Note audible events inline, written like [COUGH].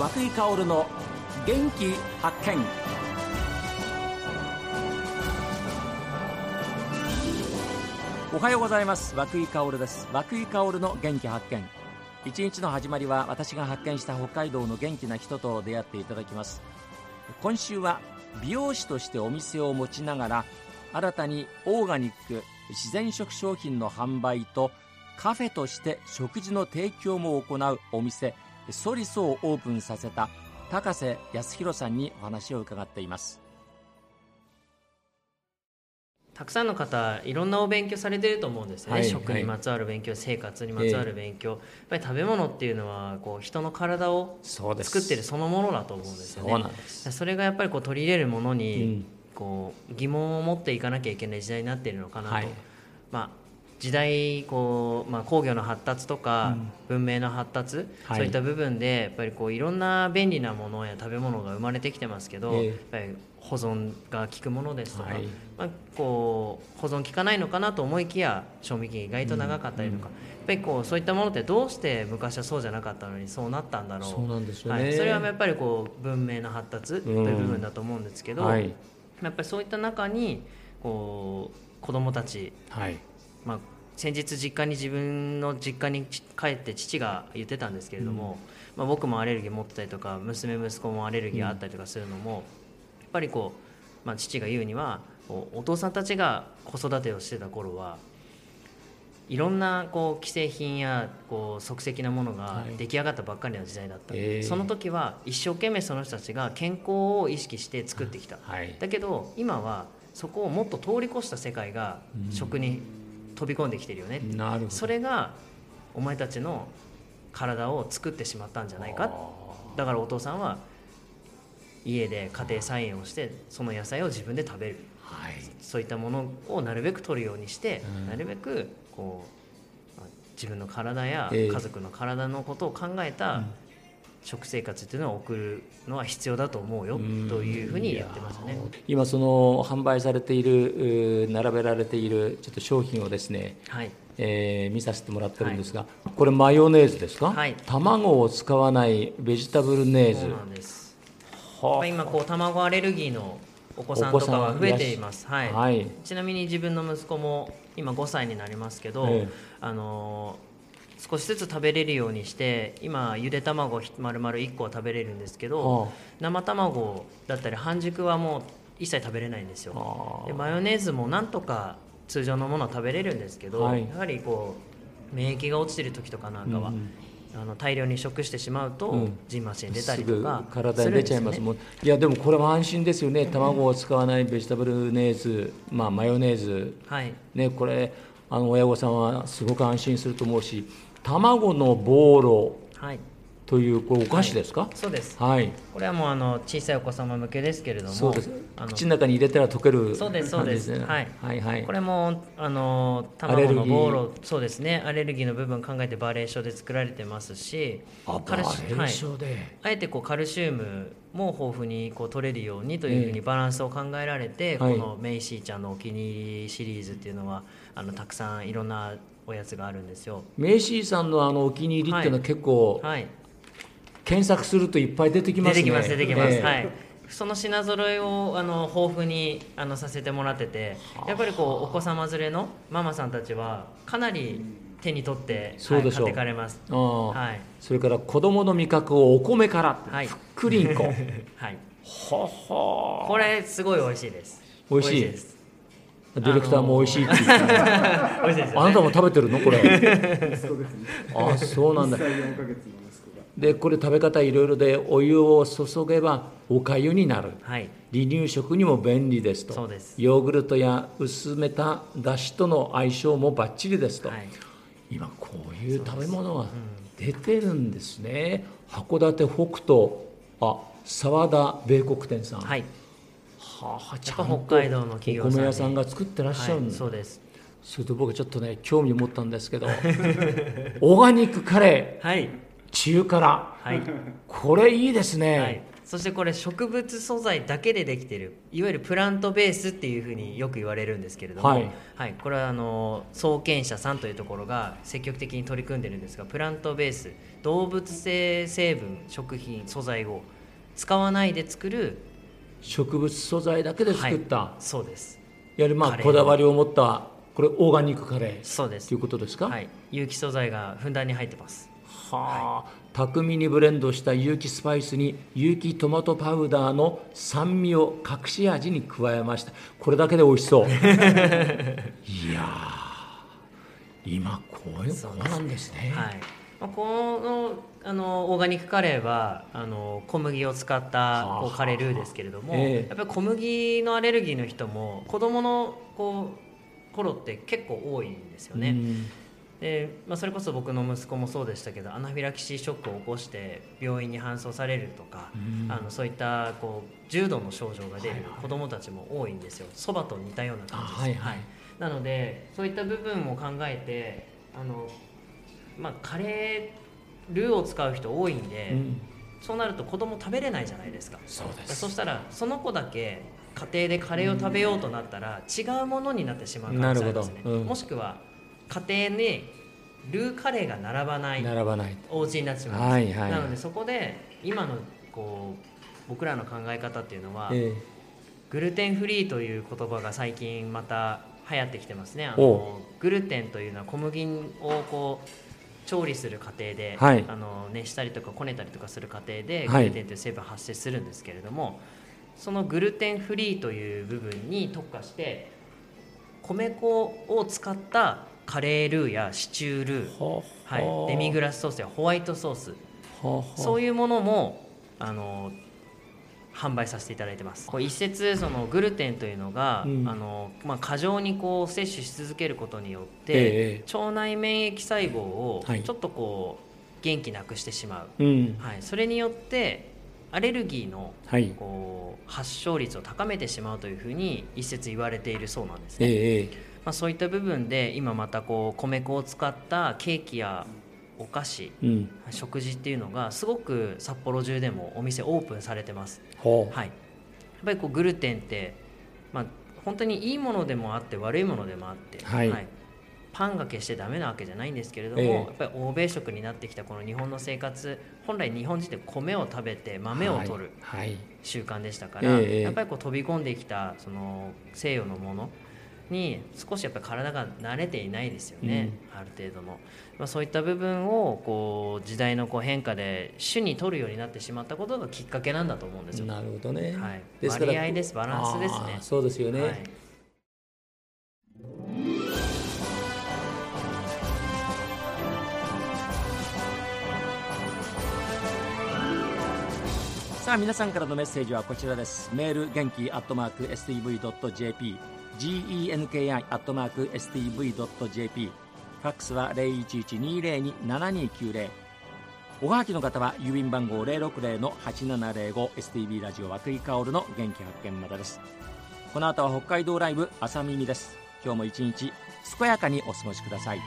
和井薫の元気発見。おはようございます。和井薫です。和久井薫の元気発見。一日の始まりは私が発見した北海道の元気な人と出会っていただきます。今週は美容師としてお店を持ちながら新たにオーガニック自然食商品の販売とカフェとして食事の提供も行うお店ソリソをオープンさせた高瀬康弘さんにお話を伺っています。たくさんの方いろんなお勉強されてると思うんですね、はい、食にまつわる勉強、はい、生活にまつわる勉強、やっぱり食べ物っていうのはこう人の体を作ってるそのものだと思うんですよね。それがやっぱりこう取り入れるものにこう疑問を持っていかなきゃいけない時代になっているのかなと、はい、まあ、時代こう、まあ、工業の発達とか、文明の発達、そういった部分でやっぱりこういろんな便利なものや食べ物が生まれてきてますけど、やっぱり保存が効くものですとか、はい、まあ、こう保存効かないのかなと思いきや賞味期限意外と長かったりとか、うん、やっぱりこうそういったものってどうして昔はそうじゃなかったのにそうなったんだろう。そうなんですよね、はい、それはやっぱりこう文明の発達という部分だと思うんですけど、うんはい、やっぱりそういった中にこう子どもたち、はいまあ、先日実家に自分の実家に帰って父が言ってたんですけれども、うん、まあ、僕もアレルギー持ってたりとか娘息子もアレルギーあったりとかするのも、やっぱりこう、まあ、父が言うにはお父さんたちが子育てをしてた頃はいろんなこう既製品やこう即席なものが出来上がったばっかりの時代だった、はい、その時は一生懸命その人たちが健康を意識して作ってきた、はい、だけど今はそこをもっと通り越した世界が食に飛び込んできてるよね、なるそれがお前たちの体を作ってしまったんじゃないか。だからお父さんは家で家庭菜園をしてその野菜を自分で食べる、はい、そういったものをなるべく取るようにして、うん、なるべくこう自分の体や家族の体のことを考えた食生活っていうのを送るのは必要だと思うよというふうにやってますね。今その販売されている並べられているちょっと商品をですね、はい。えー、見させてもらってるんですが、はい、これマヨネーズですか、はい、卵を使わないベジタブルネーズ。そうなんです。はあ、今こう卵アレルギーのお子さんとかは増えています、はい、はい、ちなみに自分の息子も今5歳になりますけど、ええ、あのー少しずつ食べれるようにして今ゆで卵丸々1個は食べれるんですけど、はあ、生卵だったり半熟はもう一切食べれないんですよ、はあ、でマヨネーズもなんとか通常のものは食べれるんですけど、はい、やはりこう免疫が落ちてる時とかなんかは、うんあの大量に食してしまうと、じん。ましに出たりとか、体に出ちゃいますもん、いやでもこれは安心ですよね、卵を使わないベジタブルネーズ、まあ、マヨネーズ、はい、ね、これあの親御さんはすごく安心すると思うし卵のボーロ。というこれお菓子ですか、はい、そうです、はい、これはもうあの小さいお子様向けですけれども。そうです。口の中に入れたら溶けるそうですそうです、ね、はい、はいはい。これもあの卵のボーロそうですね。アレルギーの部分考えてバレー症で作られてますし。あカルシはい、あえてこうカルシウムも豊富にこう取れるようにというふうにバランスを考えられて、えー、このメイシーちゃんのお気に入りシリーズっていうのはあのたくさんいろんなおやつがあるんですよ。メイシーさんのあのお気に入りっていうのは結構、はい、検索するといっぱい出てきますね。出てきます出てきます、えー、はい。その品揃えをあの豊富にあのさせてもらっててやっぱりこうお子様連れのママさんたちはかなり手に取ってそうでしょう、はい、買ってかれます、はい、それから子供の味覚をお米から、はい、ふっくりんこ。[LAUGHS] はい。はは。これすごい美味しいです。美味しいですディレクターも美味しいって言ってあなたも食べてるの？これ。[LAUGHS] あそうなんだ。でこれ食べ方いろいろでお湯を注げばおかゆになる、はい、離乳食にも便利ですと。ヨーグルトや薄めただしとの相性もばっちりですと、はい、今こういう食べ物が出てるんですね、うん、函館北斗あ沢田米国店さん、はいはあ、ちゃんと北海道の企業お米屋さんが作ってらっしゃるんはい、そうです。それと僕ちょっとね興味を持ったんですけど [LAUGHS] オーガニックカレー、はい、中辛、はい、これいいですね、はい、そしてこれ植物素材だけでできてる。いわゆるプラントベースっていうふうによく言われるんですけれども、はい、はい、これはあの創建者さんというところが積極的に取り組んでるんですがプラントベース動物性成分食品素材を使わないで作る植物素材だけで作った、はい、そうです。やはりまあこだわりを持ったこれオーガニックカレーそうです。ということですか、はい、有機素材がふんだんに入ってます。はあ、巧みにブレンドした有機スパイスに有機トマトパウダーの酸味を隠し味に加えました。これだけで美味しそう。[LAUGHS] いや今こういうこうなんですね。はい。このあのオーガニックカレーはあの小麦を使ったこうカレールーですけれども、えー、やっぱり小麦のアレルギーの人も子どものこう頃って結構多いんですよね。でまあ、それこそ僕の息子もそうでしたけどアナフィラキシーショックを起こして病院に搬送されるとか、あのそういったこう重度の症状が出る子どもたちも多いんですよ。そばと似たような感じです、はいはい、なのでそういった部分も考えてあの、まあ、カレールーを使う人多いんで、うん、そうなると子供食べれないじゃないですか。そうです。そしたらその子だけ家庭でカレーを食べようとなったら違うものになってしまう可能性ありますね、うん、もしくは家庭にルーカレーが並ばない並ばない。お家になってしまいます、はいはい、なのでそこで今のこう僕らの考え方っていうのは、えー、グルテンフリーという言葉が最近また流行ってきてますね。あのグルテンというのは小麦をこう調理する過程で、はい、あの熱したりとかこねたりとかする過程でグルテンという成分発生するんですけれども、はい、そのグルテンフリーという部分に特化して米粉を使ったカレールーやシチュールー、はい、デミグラスソースやホワイトソース。そういうものもあの販売させていただいてます。こ一説そのグルテンというのが、うん、あのまあ、過剰にこう摂取し続けることによって、えー、腸内免疫細胞をちょっとこう、元気なくしてしまう、うん、はい、それによってアレルギーのこう、発症率を高めてしまうというふうに一説言われているそうなんですね。えーまあ、そういった部分で今またこう米粉を使ったケーキやお菓子、うん、食事っていうのがすごく札幌中でもお店オープンされてます。はい、やっぱりこうグルテンって、まあ、本当にいいものでもあって悪いものでもあって、はい、はい、パンが決してダメなわけじゃないんですけれども、えー、やっぱり欧米食になってきたこの日本の生活本来日本人って米を食べて豆を取る習慣でしたから、はいはい、やっぱりこう飛び込んできたその西洋のものに少しやっぱり体が慣れていないですよね、うん、ある程度の、まあ、そういった部分をこう時代のこう変化で主に取るようになってしまったことがきっかけなんだと思うんですよ。なるほどね、はい、割合です。バランスですね。そうですよね、はい。さあ皆さんからのメッセージはこちらです。メール元気アットマーク STV.jp genki.stv.jp ファックスは0112027290おはがきの方は郵便番号 060-8705STB ラジオ和久井薫の元気発見までです。この後は北海道ライブ朝耳です。今日も一日健やかにお過ごしください。